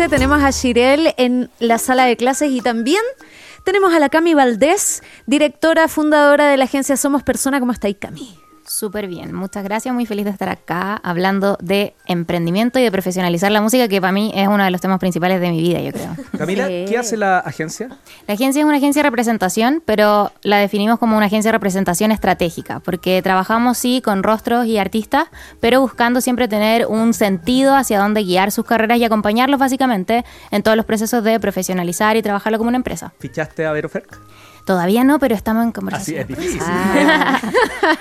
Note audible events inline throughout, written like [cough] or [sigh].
dijiste, tenemos a Shirel en la sala de clases y también tenemos a la Cami Valdés, directora fundadora de la agencia Somos Persona. ¿Cómo estáis, Cami? Súper bien, muchas gracias, muy feliz de estar acá hablando de emprendimiento y de profesionalizar la música, que para mí es uno de los temas principales de mi vida, yo creo. [laughs] Camila, ¿qué hace la agencia? La agencia es una agencia de representación, pero la definimos como una agencia de representación estratégica, porque trabajamos sí con rostros y artistas, pero buscando siempre tener un sentido hacia dónde guiar sus carreras y acompañarlos básicamente en todos los procesos de profesionalizar y trabajarlo como una empresa. ¿Fichaste a Vero Ferk? Todavía no, pero estamos en conversación. Así es difícil. Ah.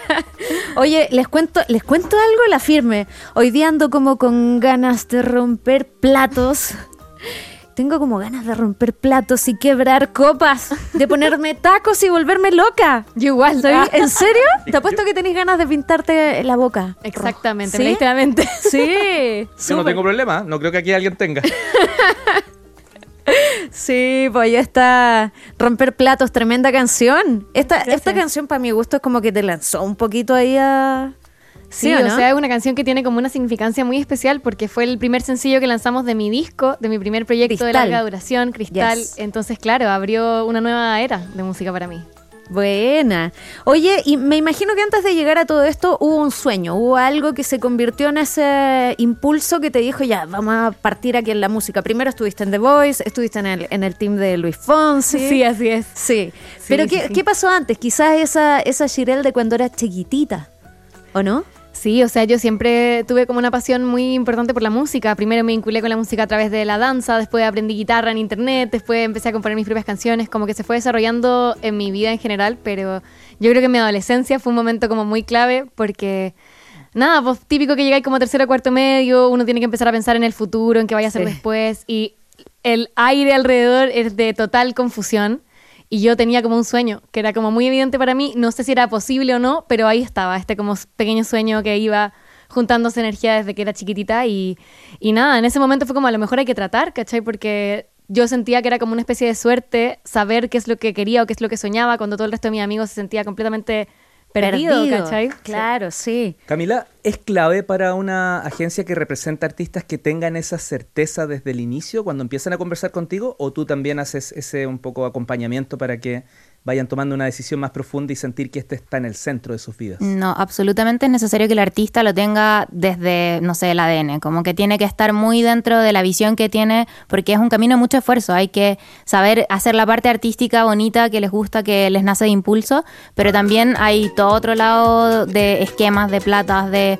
[laughs] Oye, les cuento, les cuento algo, la firme. Hoy día ando como con ganas de romper platos. Tengo como ganas de romper platos y quebrar copas, de ponerme [laughs] tacos y volverme loca. Yo igual. ¿Sabes? ¿En serio? [laughs] Te apuesto que tenés ganas de pintarte la boca. Exactamente, ¿Sí? me leíste la mente. Sí. Yo no tengo problema, no creo que aquí alguien tenga. Sí, pues ya está Romper Platos, tremenda canción. Esta, Gracias. esta canción para mi gusto es como que te lanzó un poquito ahí a... Sí, ¿o o no? sea, es una canción que tiene como una significancia muy especial porque fue el primer sencillo que lanzamos de mi disco, de mi primer proyecto de larga duración, Cristal. Yes. Entonces, claro, abrió una nueva era de música para mí. Buena. Oye, y me imagino que antes de llegar a todo esto hubo un sueño, hubo algo que se convirtió en ese impulso que te dijo, ya, vamos a partir aquí en la música. Primero estuviste en The Voice, estuviste en el, en el team de Luis Fonsi. Sí, así es. Sí. Pero sí, ¿qué, sí. ¿qué pasó antes? Quizás esa, esa Shirel de cuando era chiquitita, ¿o no? Sí, o sea, yo siempre tuve como una pasión muy importante por la música. Primero me vinculé con la música a través de la danza, después aprendí guitarra en internet, después empecé a componer mis propias canciones, como que se fue desarrollando en mi vida en general, pero yo creo que mi adolescencia fue un momento como muy clave porque... Nada, pues típico que llegáis como tercero o cuarto medio, uno tiene que empezar a pensar en el futuro, en qué vaya a Sí. después, y el aire alrededor es de total confusión. Y yo tenía como un sueño, que era como muy evidente para mí, no sé si era posible o no, pero ahí estaba, este como pequeño sueño que iba juntándose energía desde que era chiquitita y, y nada, en ese momento fue como a lo mejor hay que tratar, ¿cachai? Porque yo sentía que era como una especie de suerte saber qué es lo que quería o qué es lo que soñaba cuando todo el resto de mis amigos se sentía completamente perdido, ¿cachai? Claro, sí. Camila, ¿es clave para una agencia que representa artistas que tengan esa certeza desde el inicio cuando empiezan a conversar contigo? ¿O tú también haces ese un poco acompañamiento para que vayan tomando una decisión más profunda y sentir que este está en el centro de sus vidas? No, absolutamente es necesario que el artista lo tenga desde, no sé, el ADN, como que tiene que estar muy dentro de la visión que tiene, porque es un camino de mucho esfuerzo, hay que saber hacer la parte artística bonita que les gusta, que les nace de impulso, pero también hay todo otro lado de esquemas, de platas, de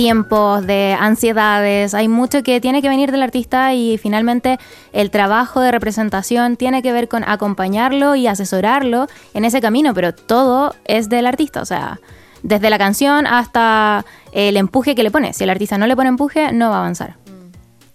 tiempos, de ansiedades, hay mucho que tiene que venir del artista y finalmente el trabajo de representación tiene que ver con acompañarlo y asesorarlo en ese camino, pero todo es del artista, o sea, desde la canción hasta el empuje que le pone. Si el artista no le pone empuje, no va a avanzar.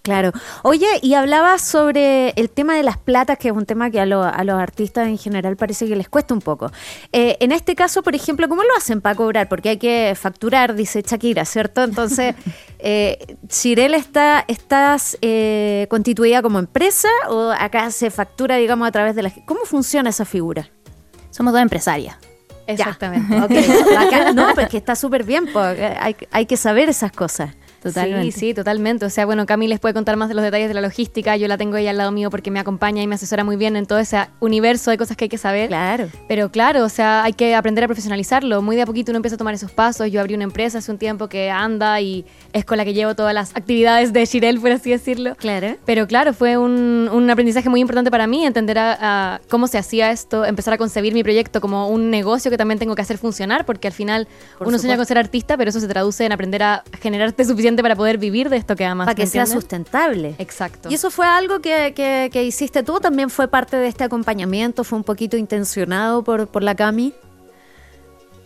Claro. Oye, y hablabas sobre el tema de las platas, que es un tema que a, lo- a los artistas en general parece que les cuesta un poco. Eh, en este caso, por ejemplo, ¿cómo lo hacen para cobrar? Porque hay que facturar, dice Shakira, ¿cierto? Entonces, [laughs] eh, Shirel está, ¿estás eh, constituida como empresa o acá se factura, digamos, a través de la... ¿Cómo funciona esa figura? Somos dos empresarias. Exactamente. Ok, bacán. [laughs] No, pero es que está súper bien, porque hay, hay que saber esas cosas. Totalmente. Sí, sí, totalmente. O sea, bueno, Cami les puede contar más de los detalles de la logística. Yo la tengo ella al lado mío porque me acompaña y me asesora muy bien en todo ese universo de cosas que hay que saber. Claro. Pero claro, o sea, hay que aprender a profesionalizarlo. Muy de a poquito uno empieza a tomar esos pasos. Yo abrí una empresa hace un tiempo que anda y es con la que llevo todas las actividades de Shirel, por así decirlo. Claro. Pero claro, fue un, un aprendizaje muy importante para mí, entender a, a cómo se hacía esto, empezar a concebir mi proyecto como un negocio que también tengo que hacer funcionar, porque al final Por uno sueña con ser artista, pero eso se traduce en aprender a generarte suficiente para poder vivir de esto que amas. Para que ¿me sea entiendes? sustentable. Exacto. ¿Y eso fue algo que, que- que hiciste tú? ¿También fue parte de este acompañamiento? ¿Fue un poquito intencionado por, por la Cami?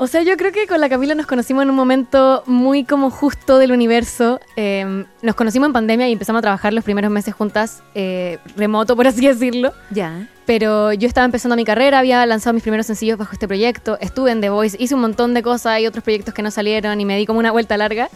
O sea, yo creo que con la Camila nos conocimos en un momento muy como justo del universo. Eh, nos conocimos en pandemia y empezamos a trabajar los primeros meses juntas, eh, remoto por así decirlo. Ya. Pero yo estaba empezando mi carrera, había lanzado mis primeros sencillos bajo este proyecto, estuve en The Voice, hice un montón de cosas y otros proyectos que no salieron y me di como una vuelta larga.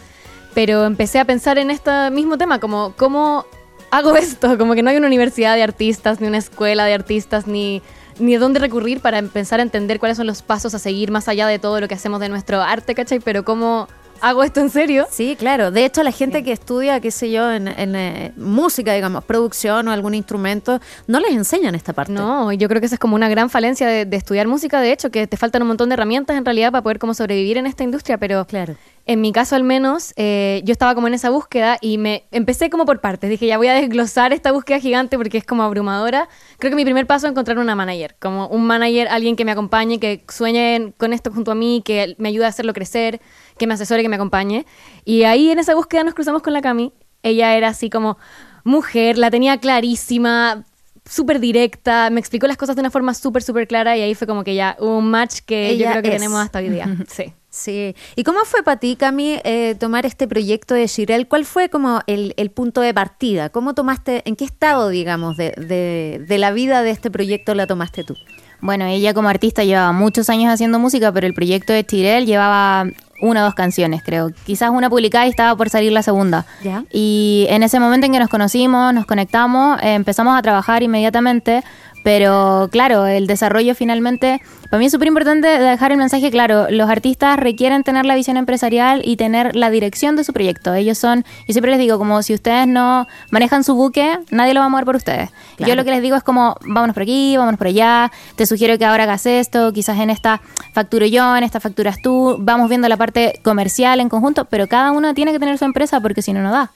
Pero empecé a pensar en este mismo tema, como cómo hago [laughs] esto, como que no hay una universidad de artistas, ni una escuela de artistas, ni, ni dónde recurrir para empezar a entender cuáles son los pasos a seguir más allá de todo lo que hacemos de nuestro arte, ¿cachai? Pero cómo hago esto en serio. Sí, claro. De hecho, la gente que estudia, qué sé yo, en, en, eh, música, digamos, producción o algún instrumento, no les enseñan esta parte. No, yo creo que esa es como una gran falencia de, de estudiar música, de hecho, que te faltan un montón de herramientas en realidad para poder como sobrevivir en esta industria, pero Claro. En mi caso al menos, eh, yo estaba como en esa búsqueda y me empecé como por partes. Dije, ya voy a desglosar esta búsqueda gigante porque es como abrumadora. Creo que mi primer paso es encontrar una manager, como un manager, alguien que me acompañe, que sueñe con esto junto a mí, que me ayude a hacerlo crecer, que me asesore, que me acompañe. Y ahí en esa búsqueda nos cruzamos con la Cami. Ella era así como mujer, la tenía clarísima, súper directa, me explicó las cosas de una forma súper, súper clara y ahí fue como que ya un match que yo creo que es. tenemos hasta hoy día. [laughs] Sí. Sí. ¿Y cómo fue para ti, Cami, eh, tomar este proyecto de Shirel? ¿Cuál fue como el, el punto de partida? ¿Cómo tomaste, en qué estado, digamos, de, de, de la vida de este proyecto la tomaste tú? Bueno, ella como artista llevaba muchos años haciendo música, pero el proyecto de Tirel llevaba una o dos canciones, creo. Quizás una publicada y estaba por salir la segunda. Ya. Y en ese momento en que nos conocimos, nos conectamos, eh, empezamos a trabajar inmediatamente. Pero claro, el desarrollo finalmente, para mí es súper importante dejar el mensaje claro, los artistas requieren tener la visión empresarial y tener la dirección de su proyecto. Ellos son, yo siempre les digo, como si ustedes no manejan su buque, nadie lo va a mover por ustedes. Claro. Yo lo que les digo es como, vámonos por aquí, vámonos por allá, te sugiero que ahora hagas esto, quizás en esta facturo yo, en esta facturas tú, vamos viendo la parte comercial en conjunto, pero cada uno tiene que tener su empresa porque si no, no da.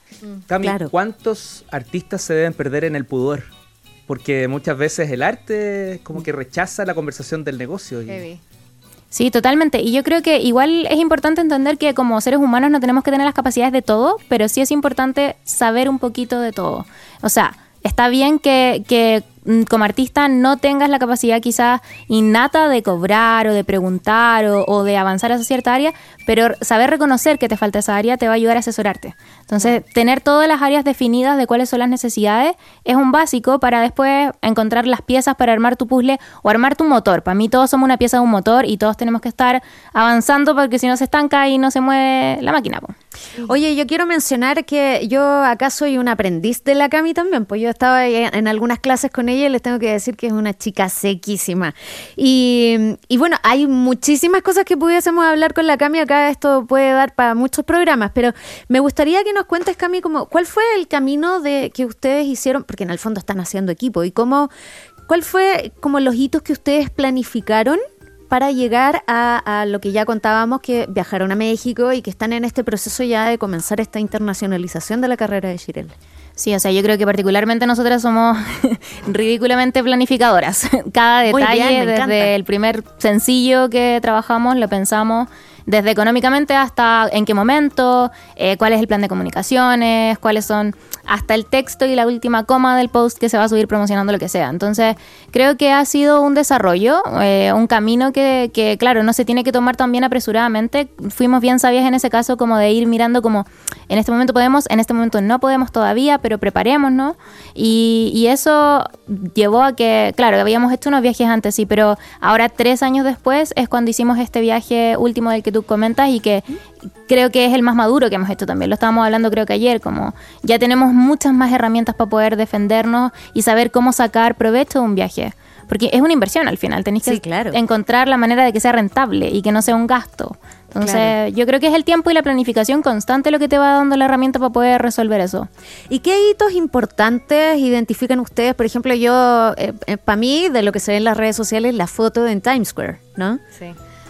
Cami, Claro. ¿cuántos artistas se deben perder en el pudor? Porque muchas veces el arte como que rechaza la conversación del negocio. y-. Sí, totalmente. Y yo creo que igual es importante entender que como seres humanos no tenemos que tener las capacidades de todo, pero sí es importante saber un poquito de todo. O sea, está bien que, que mm, como artista no tengas la capacidad quizás innata de cobrar o de preguntar o, o de avanzar hacia cierta área, pero saber reconocer que te falta esa área te va a ayudar a asesorarte. Entonces, tener todas las áreas definidas de cuáles son las necesidades es un básico para después encontrar las piezas para armar tu puzzle o armar tu motor. Para mí todos somos una pieza de un motor y todos tenemos que estar avanzando porque si no se estanca y no se mueve la máquina. po. Oye, yo quiero mencionar que yo acá soy un aprendiz de la Cami también, pues yo estaba en algunas clases con ella y les tengo que decir que es una chica sequísima. Y, y bueno, hay muchísimas cosas que pudiésemos hablar con la Cami acá, esto puede dar para muchos programas, pero me gustaría que nos cuentes, Cami, como, ¿cuál fue el camino de que ustedes hicieron? Porque en el fondo están haciendo equipo, y cómo, ¿cuál fue como los hitos que ustedes planificaron? Para llegar a, a lo que ya contábamos, que viajaron a México y que están en este proceso ya de comenzar esta internacionalización de la carrera de Shirel. Sí, o sea, yo creo que particularmente nosotras somos [laughs] ridículamente planificadoras. [laughs] Cada detalle, bien, desde encanta. el primer sencillo que trabajamos, lo pensamos desde económicamente hasta en qué momento, eh, cuál es el plan de comunicaciones, cuáles son hasta el texto y la última coma del post que se va a subir promocionando lo que sea. Entonces, creo que ha sido un desarrollo, eh, un camino que, que, claro, no se tiene que tomar tan bien apresuradamente. Fuimos bien sabias en ese caso como de ir mirando como en este momento podemos, en este momento no podemos todavía, pero preparémonos. Y, y eso llevó a que, claro, habíamos hecho unos viajes antes, sí, pero ahora tres años después es cuando hicimos este viaje último del que tú comentas y que creo que es el más maduro que hemos hecho también. Lo estábamos hablando creo que ayer, como ya tenemos muchas más herramientas para poder defendernos y saber cómo sacar provecho de un viaje. Porque es una inversión al final, tenéis que Sí, claro. encontrar la manera de que sea rentable y que no sea un gasto. Entonces, Claro. yo creo que es el tiempo y la planificación constante lo que te va dando la herramienta para poder resolver eso. ¿Y qué hitos importantes identifican ustedes? Por ejemplo, yo, para mí, de lo que se ve en las redes sociales, la foto en Times Square, ¿no? Sí.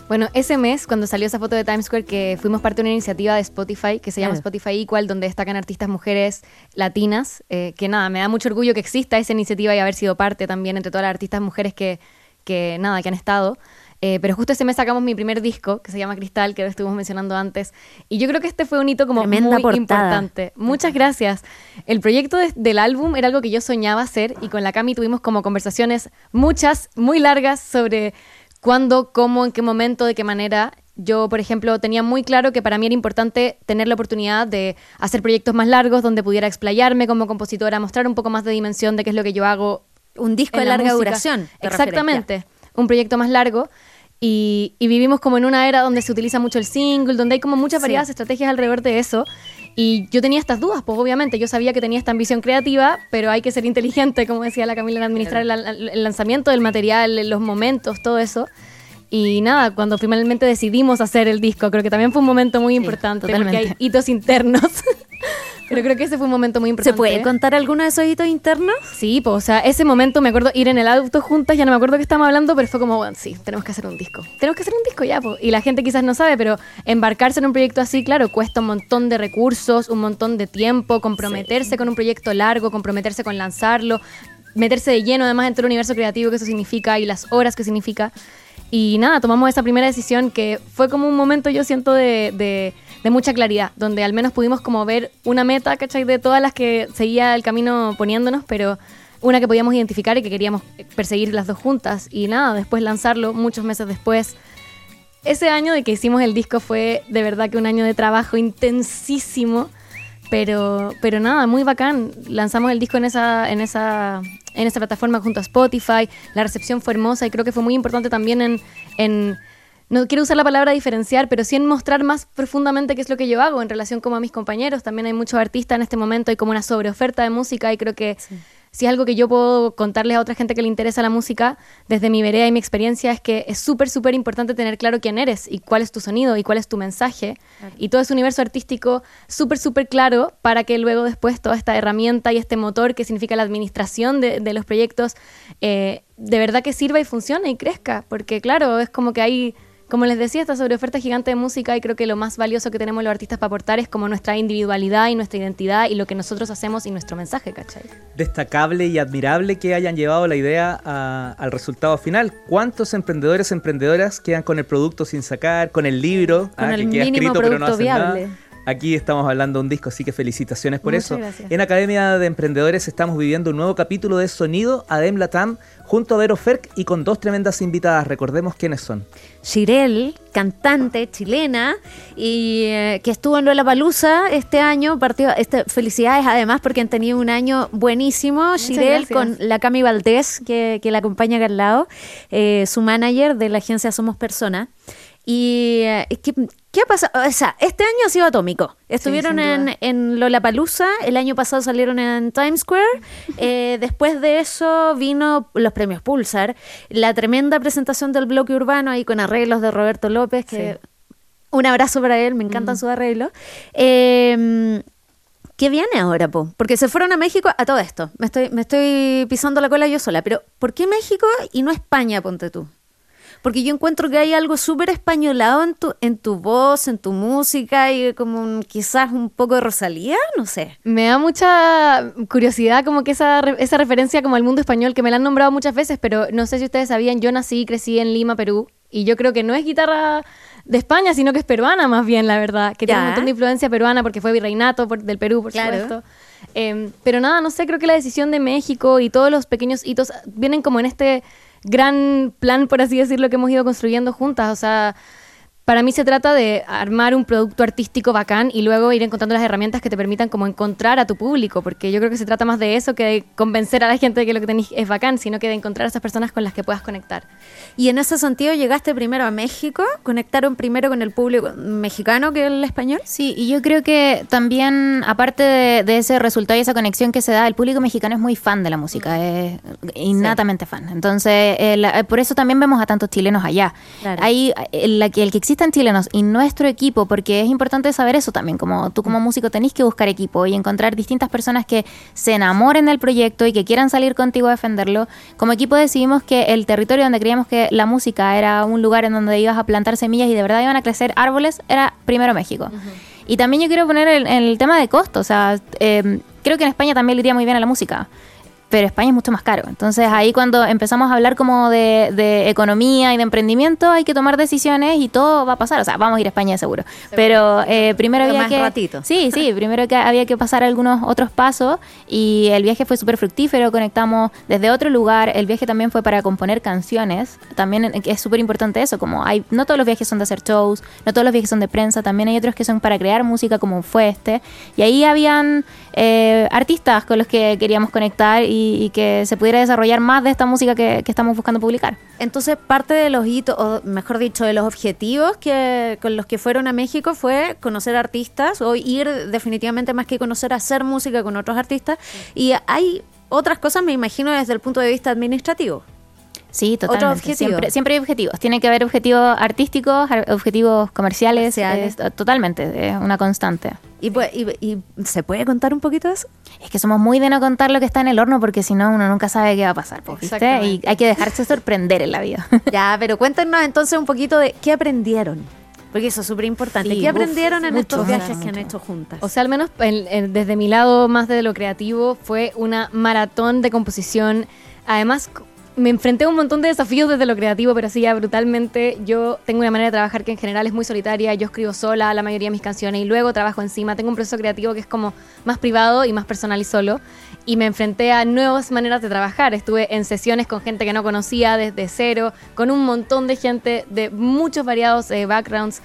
Bueno, ese mes, cuando salió esa foto de Times Square, que fuimos parte de una iniciativa de Spotify que se llama Claro. Spotify Equal, donde destacan artistas mujeres latinas, eh, que nada, me da mucho orgullo que exista esa iniciativa y haber sido parte también entre todas las artistas mujeres que, que nada, que han estado. Eh, pero justo ese mes sacamos mi primer disco, que se llama Cristal, que lo estuvimos mencionando antes. Y yo creo que este fue un hito como Tremenda muy portada. importante. Muchas gracias. El proyecto de- del álbum era algo que yo soñaba hacer y con la Cami tuvimos como conversaciones muchas, muy largas sobre cuándo, cómo, en qué momento, de qué manera. Yo, por ejemplo, tenía muy claro que para mí era importante tener la oportunidad de hacer proyectos más largos donde pudiera explayarme como compositora, mostrar un poco más de dimensión de qué es lo que yo hago Un disco de la larga música. duración. Exactamente. Un proyecto más largo. Y, y vivimos como en una era donde se utiliza mucho el single, donde hay como muchas Sí. variadas estrategias alrededor de eso. Y yo tenía estas dudas, pues obviamente yo sabía que tenía esta ambición creativa, pero hay que ser inteligente, como decía la Camila, en administrar el, el lanzamiento del material, los momentos, todo eso. Y nada, cuando finalmente decidimos hacer el disco, creo que también fue un momento muy importante porque hay hitos internos. [laughs] Pero creo que ese fue un momento muy importante. ¿Se puede contar alguno de esos hitos internos? Sí, pues, o sea, ese momento me acuerdo ir en el auto juntas, ya no me acuerdo qué estábamos hablando, pero fue como, bueno, sí, tenemos que hacer un disco. Tenemos que hacer un disco ya, pues. Y la gente quizás no sabe, pero embarcarse en un proyecto así, claro, cuesta un montón de recursos, un montón de tiempo, comprometerse con un proyecto largo, comprometerse con lanzarlo, meterse de lleno además en todo el universo creativo que eso significa y las horas que significa. Y nada, tomamos esa primera decisión que fue como un momento, yo siento, de, de, de mucha claridad, donde al menos pudimos como ver una meta, ¿cachai? De todas las que seguía el camino poniéndonos, pero una que podíamos identificar y que queríamos perseguir las dos juntas. Y nada, después lanzarlo muchos meses después. Ese año de que hicimos el disco fue de verdad que un año de trabajo intensísimo. Pero, pero nada, muy bacán. Lanzamos el disco en esa, en esa, en esa plataforma junto a Spotify. La recepción fue hermosa y creo que fue muy importante también en, en no quiero usar la palabra diferenciar, pero sí en mostrar más profundamente qué es lo que yo hago en relación como a mis compañeros. También hay muchos artistas en este momento, hay como una sobreoferta de música y creo que si es algo que yo puedo contarles a otra gente que le interesa la música, desde mi vereda y mi experiencia, es que es súper, súper importante tener claro quién eres y cuál es tu sonido y cuál es tu mensaje. Y todo ese universo artístico súper, súper claro para que luego después toda esta herramienta y este motor que significa la administración de, de los proyectos, eh, de verdad que sirva y funcione y crezca. Porque claro, es como que hay... Como les decía, esta sobreoferta gigante de música y creo que lo más valioso que tenemos los artistas para aportar es como nuestra individualidad y nuestra identidad y lo que nosotros hacemos y nuestro mensaje, ¿cachai? Destacable y admirable que hayan llevado la idea a- al resultado final. ¿Cuántos emprendedores, emprendedoras quedan con el producto sin sacar, con el libro Con ah, el que queda mínimo escrito pero no hacen viable. nada? Aquí estamos hablando de un disco, así que felicitaciones por Muchas eso. gracias. En Academia de Emprendedores estamos viviendo un nuevo capítulo de Sonido Adem Latam junto a Vero Ferk y con dos tremendas invitadas. Recordemos quiénes son. Shirel, cantante chilena, y eh, que estuvo en Lollapalooza este año. Partió, este, felicidades además porque han tenido un año buenísimo. Shirel gracias. con la Cami Valdés, que, que la acompaña acá al lado, eh, su manager de la agencia Somos Persona. Y eh, ¿qué, qué ha pasado? O sea, este año ha sido atómico. Estuvieron sin en, en Lollapalooza, el año pasado salieron en Times Square. [laughs] eh, después de eso vino los premios Pulsar, la tremenda presentación del bloque urbano ahí con arreglos de Roberto López, que un abrazo para él, me encantan sus arreglos. Eh, ¿Qué viene ahora, po? Porque se fueron a México a todo esto. Me estoy, me estoy pisando la cola yo sola. Pero, ¿por qué México y no España, ponte tú? Porque yo encuentro que hay algo súper españolado en tu, en tu voz, en tu música y como un- quizás un poco de Rosalía, no sé. Me da mucha curiosidad como que esa, esa referencia como al mundo español, que me la han nombrado muchas veces, pero no sé si ustedes sabían, yo nací y crecí en Lima, Perú, y yo creo que no es guitarra de España, sino que es peruana más bien, la verdad, que tiene un montón de influencia peruana porque fue virreinato por- del Perú, por Claro. supuesto. Eh, pero nada, no sé, creo que la decisión de México y todos los pequeños hitos vienen como en este gran plan, por así decirlo, que hemos ido construyendo juntas, o sea... Para mí se trata de armar un producto artístico bacán y luego ir encontrando las herramientas que te permitan como encontrar a tu público, porque yo creo que se trata más de eso que de convencer a la gente de que lo que tenéis es bacán, sino que de encontrar a esas personas con las que puedas conectar. Y en ese sentido llegaste primero a México, conectaron primero con el público mexicano que el español. Sí, y yo creo que también, aparte de, de ese resultado y esa conexión que se da, el público mexicano es muy fan de la música, es innatamente fan. Entonces, eh, por eso también vemos a tantos chilenos allá. Claro. Hay el, la que- el que existan chilenos y nuestro equipo, porque es importante saber eso también, como tú como músico tenés que buscar equipo y encontrar distintas personas que se enamoren del proyecto y que quieran salir contigo a defenderlo. Como equipo decidimos que el territorio donde creíamos que la música era un lugar en donde ibas a plantar semillas y de verdad iban a crecer árboles, era primero México. Y también yo quiero poner el, el tema de costo, o sea, eh, creo que en España también le iría muy bien a la música. Pero España es mucho más caro. Entonces ahí cuando empezamos a hablar como de, de economía y de emprendimiento, hay que tomar decisiones y todo va a pasar. O sea, vamos a ir a España seguro. Pero eh, primero Pero había más que... ratito. Sí, sí, [laughs] primero que había que pasar algunos otros pasos y el viaje fue súper fructífero, conectamos desde otro lugar, el viaje también fue para componer canciones, también es súper importante eso, como hay, no todos los viajes son de hacer shows, no todos los viajes son de prensa, también hay otros que son para crear música como fue este, y ahí habían eh, artistas con los que queríamos conectar y, y que se pudiera desarrollar más de esta música que, que estamos buscando publicar. Entonces, parte de los hitos, o mejor dicho, de los objetivos que con los que fueron a México fue conocer artistas o ir definitivamente más que conocer, hacer música con otros artistas. Y hay otras cosas, me imagino, desde el punto de vista administrativo. Sí, Otro totalmente. objetivo. Siempre, siempre hay objetivos. Tiene que haber objetivos artísticos, ar- objetivos comerciales. Comerciales. es- totalmente, es una constante. ¿Y, y- y se puede contar un poquito de eso? Es que somos muy de no contar lo que está en el horno porque si no uno nunca sabe qué va a pasar, pues, ¿viste? Y hay que dejarse sorprender en la vida. [laughs] Ya, pero cuéntenos entonces un poquito de qué aprendieron. Porque eso es súper importante. Sí, ¿Qué uf, aprendieron en mucho, estos viajes mucho. que han hecho juntas? O sea, al menos en- en- desde mi lado más de lo creativo, fue una maratón de composición. Además, me enfrenté a un montón de desafíos desde lo creativo, pero así ya brutalmente. Yo tengo una manera de trabajar que en general es muy solitaria. Yo escribo sola la mayoría de mis canciones y luego trabajo encima. Tengo un proceso creativo que es como más privado y más personal y solo. Y me enfrenté a nuevas maneras de trabajar. Estuve en sesiones con gente que no conocía desde cero, con un montón de gente de muchos variados eh, backgrounds.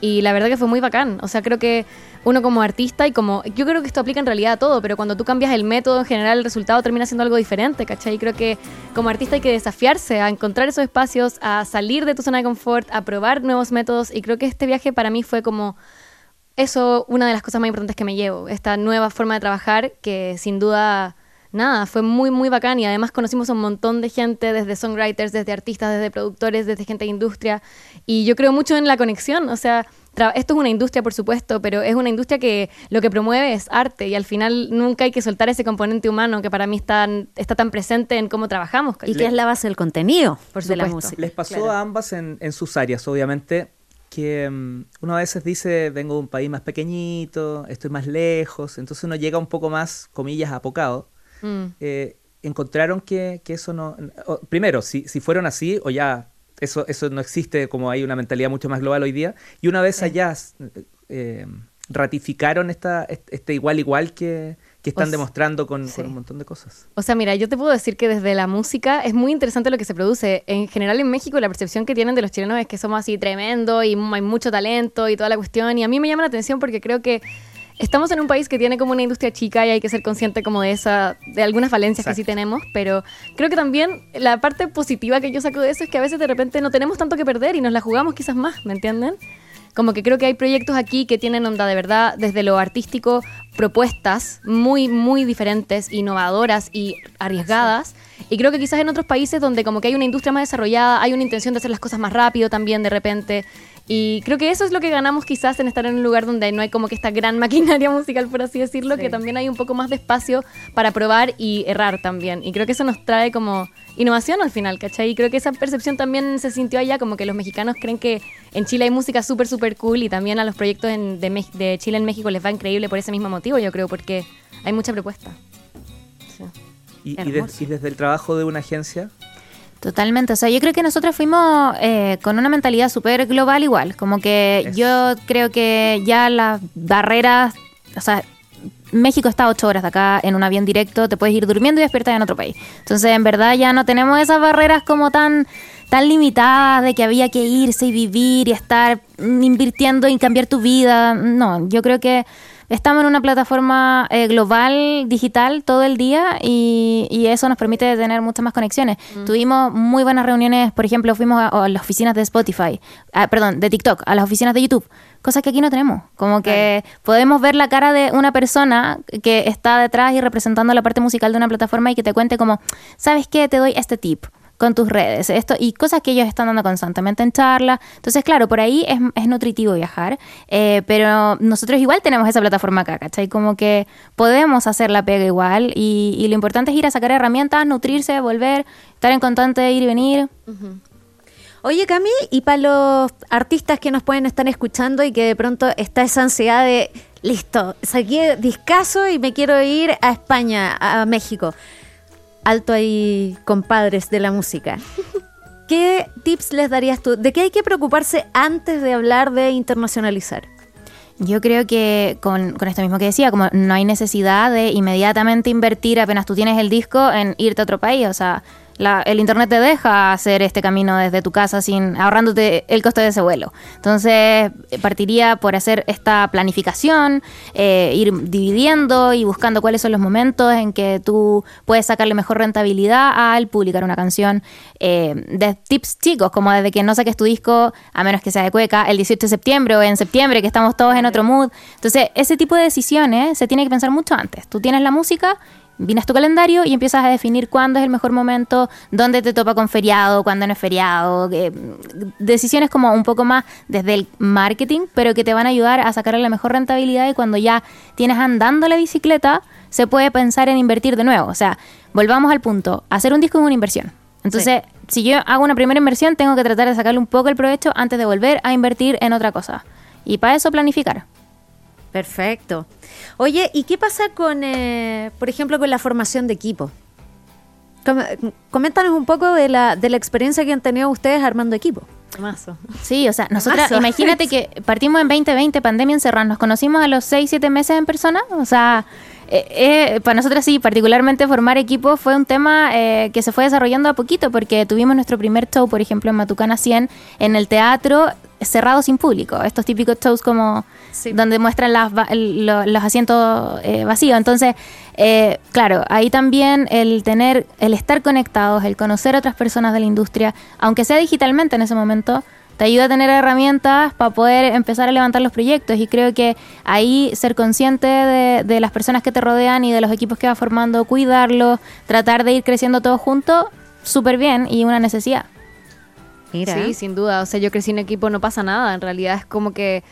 Y la verdad que fue muy bacán. O sea, creo que uno como artista y como... Yo creo que esto aplica en realidad a todo, pero cuando tú cambias el método, en general el resultado termina siendo algo diferente, ¿cachai? Y creo que como artista hay que desafiarse a encontrar esos espacios, a salir de tu zona de confort, a probar nuevos métodos. Y creo que este viaje para mí fue como... Eso, una de las cosas más importantes que me llevo, esta nueva forma de trabajar que sin duda, nada, fue muy, muy bacán y además conocimos a un montón de gente, desde songwriters, desde artistas, desde productores, desde gente de industria y yo creo mucho en la conexión, o sea, esto es una industria por supuesto, pero es una industria que lo que promueve es arte y al final nunca hay que soltar ese componente humano que para mí está, está tan presente en cómo trabajamos. y que es la base del contenido Por de la supuesto. música. Les pasó Claro. a ambas en, en sus áreas, obviamente, que mm, uno a veces dice, vengo de un país más pequeñito, estoy más lejos, entonces uno llega un poco más, comillas, apocado. Mm. Eh, ¿Encontraron que, que eso no... o, primero, si, si fueron así, o ya eso, eso no existe, como hay una mentalidad mucho más global hoy día, y una vez allá eh, ratificaron esta, este, igual igual que, que están O demostrando con, sí. con un montón de cosas. O sea, mira, yo te puedo decir que desde la música es muy interesante lo que se produce. En general en México la percepción que tienen de los chilenos es que somos así tremendo y hay mucho talento y toda la cuestión. Y a mí me llama la atención porque creo que estamos en un país que tiene como una industria chica y hay que ser consciente como de esa, de algunas falencias que sí tenemos. Pero creo que también la parte positiva que yo saco de eso es que a veces de repente no tenemos tanto que perder y nos la jugamos quizás más, ¿me entienden? Como que creo que hay proyectos aquí que tienen onda de verdad, desde lo artístico, propuestas muy, muy diferentes, innovadoras y arriesgadas. Y creo que quizás en otros países donde como que hay una industria más desarrollada, hay una intención de hacer las cosas más rápido también de repente. Y creo que eso es lo que ganamos quizás en estar en un lugar donde no hay como que esta gran [laughs] maquinaria musical, por así decirlo, Sí. que también hay un poco más de espacio para probar y errar también. Y creo que eso nos trae como innovación al final, ¿cachai? Y creo que esa percepción también se sintió allá, como que los mexicanos creen que en Chile hay música súper, súper cool y también a los proyectos en- de, de Chile en México les va increíble por ese mismo motivo, yo creo, porque hay mucha propuesta. Sí. Y, y, de- Hermoso. y desde el trabajo de una agencia, Totalmente, o sea, yo creo que nosotros fuimos eh, con una mentalidad súper global igual, como que yo creo que ya las barreras, o sea, México está a ocho horas de acá en un avión directo, te puedes ir durmiendo y despiertas en otro país. Entonces, en verdad ya no tenemos esas barreras como tan tan limitadas de que había que irse y vivir y estar invirtiendo y cambiar tu vida. No, yo creo que estamos en una plataforma eh, global, digital, todo el día y, y eso nos permite tener muchas más conexiones. Tuvimos muy buenas reuniones, por ejemplo, fuimos a, a las oficinas de Spotify, ah, perdón, de TikTok, a las oficinas de YouTube, cosas que aquí no tenemos. Como que podemos ver la cara de una persona que está detrás y representando la parte musical de una plataforma y que te cuente como, ¿sabes qué? Te doy este tip con tus redes, esto y cosas que ellos están dando constantemente en charla. Entonces, claro, por ahí es, nutritivo viajar, eh, pero nosotros igual tenemos esa plataforma acá, ¿cachai? Como que podemos hacer la pega igual y, y lo importante es ir a sacar herramientas, nutrirse, volver, estar en constante ir y venir. Oye, Cami, y para los artistas que nos pueden estar escuchando y que de pronto está esa ansiedad de, listo, saqué discazo y me quiero ir a España, a México. Alto ahí, compadres de la música. [laughs] ¿Qué tips les darías tú? ¿De qué hay que preocuparse antes de hablar de internacionalizar? Yo creo que con, con esto mismo que decía, como no hay necesidad de inmediatamente invertir apenas tú tienes el disco en irte a otro país. O sea, la- el internet te deja hacer este camino desde tu casa sin ahorrándote el costo de ese vuelo. Entonces, partiría por hacer esta planificación, eh, ir dividiendo y buscando cuáles son los momentos en que tú puedes sacarle mejor rentabilidad al publicar una canción. eh, de tips chicos, como desde que no saques tu disco, a menos que sea de cueca, el 18 de septiembre o en septiembre, que estamos todos en otro mood. Entonces, ese tipo de decisiones se tiene que pensar mucho antes. Tú tienes la música Vienes tu calendario y empiezas a definir cuándo es el mejor momento, dónde te topa con feriado, cuándo no es feriado. que- decisiones como un poco más desde el marketing, pero que te van a ayudar a sacar la mejor rentabilidad y cuando ya tienes andando la bicicleta, se puede pensar en invertir de nuevo. O sea, volvamos al punto, hacer un disco es una inversión. Entonces, si yo hago una primera inversión, tengo que tratar de sacarle un poco el provecho antes de volver a invertir en otra cosa. Y para eso planificar. Perfecto. Oye, ¿y qué pasa con, eh, por ejemplo, con la formación de equipo? Com- coméntanos un poco de la, de la experiencia que han tenido ustedes armando equipo. Mazo. Sí, o sea, nosotras, Mazo. imagínate que [laughs] partimos en 2020, pandemia encerrada, nos conocimos a los 6, 7 meses en persona, o sea, eh, eh, para nosotras sí, particularmente formar equipo fue un tema eh, que se fue desarrollando a poquito, porque tuvimos nuestro primer show, por ejemplo, en Matucana 100, en el teatro cerrado sin público, estos típicos shows como Sí. donde muestran las va- el- lo- los asientos eh, vacíos. Entonces, eh, claro, ahí también el tener, el estar conectados, el conocer a otras personas de la industria, aunque sea digitalmente en ese momento, te ayuda a tener herramientas para poder empezar a levantar los proyectos. Y creo que ahí ser consciente de, de las personas que te rodean y de los equipos que vas formando, cuidarlos, tratar de ir creciendo todos juntos, súper bien y una necesidad. Mira. Sí, sin duda. O sea, yo crecí en equipo, no pasa nada. En realidad es como que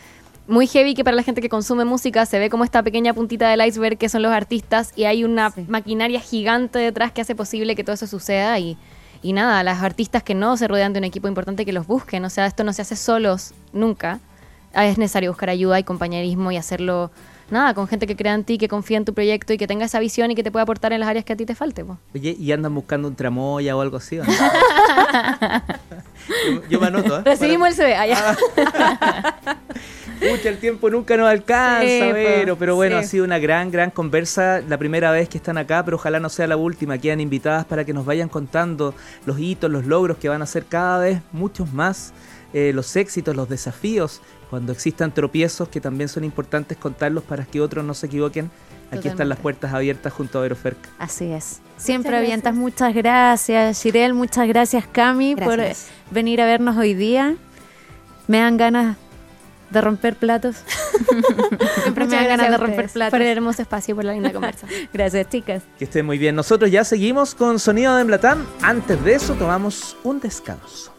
muy heavy que para la gente que consume música se ve como esta pequeña puntita del iceberg que son los artistas y hay una Sí. maquinaria gigante detrás que hace posible que todo eso suceda y, y nada, las artistas que no se rodean de un equipo importante que los busquen. O sea, esto no se hace solos nunca. Ah, Es necesario buscar ayuda y compañerismo y hacerlo, nada, con gente que crea en ti, que confía en tu proyecto y que tenga esa visión y que te pueda aportar en las áreas que a ti te falte. po. Oye, ¿y andan buscando un tramoya o algo así? o no? [laughs] yo, yo me anoto, ¿eh? Recibimos el CV. Ah, ya. [laughs] Pucha, el tiempo nunca nos alcanza, Sí, pero, pero bueno, sí. ha sido una gran, gran conversa. La primera vez que están acá, pero ojalá no sea la última. Quedan invitadas para que nos vayan contando los hitos, los logros que van a ser cada vez muchos más, eh, los éxitos, los desafíos, cuando existan tropiezos que también son importantes contarlos para que otros no se equivoquen. Aquí están las puertas abiertas junto a Veroferca. Así es. Siempre Muchas avientas. Muchas gracias, Shirel. Muchas gracias, Cami, por Gracias. venir a vernos hoy día. Me dan ganas de romper platos. Siempre [laughs] me dan ganas de romper platos. por el hermoso espacio, por la linda conversa. [laughs] Gracias, chicas. Que estén muy bien. Nosotros ya seguimos con Sonido de Emblatán. Antes de eso, tomamos un descanso.